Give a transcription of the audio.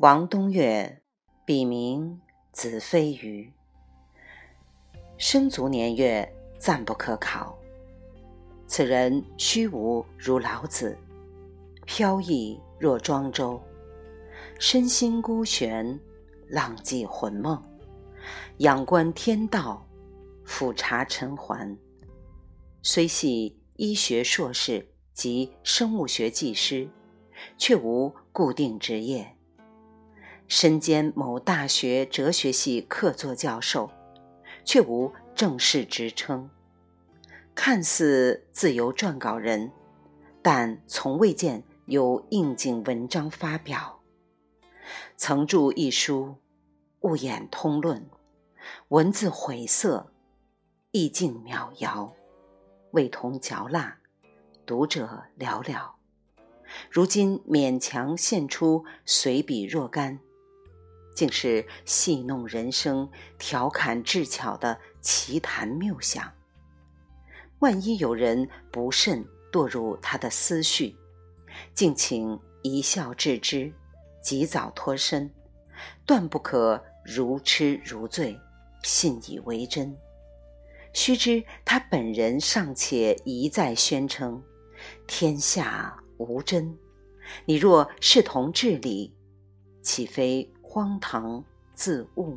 王东岳，笔名子非鱼，生卒年月暂不可考。此人虚无如老子，飘逸若庄周，身心孤悬，浪迹魂梦，仰观天道，俯察尘寰。虽系医学硕士及生物学技师，却无固定职业。身兼某大学哲学系客座教授，却无正式职称。看似自由撰稿人，但从未见有应景文章发表。曾著一书《物演通论》，文字晦涩，意境渺遥，味同嚼蜡，读者寥寥。如今勉强献出随笔若干，竟是戏弄人生、调侃智巧的奇谈妙想。万一有人不慎堕入他的思绪，敬请一笑置之，及早脱身，断不可如痴如醉，信以为真。须知他本人尚且一再宣称天下无真，你若视同至理，岂非荒唐自误？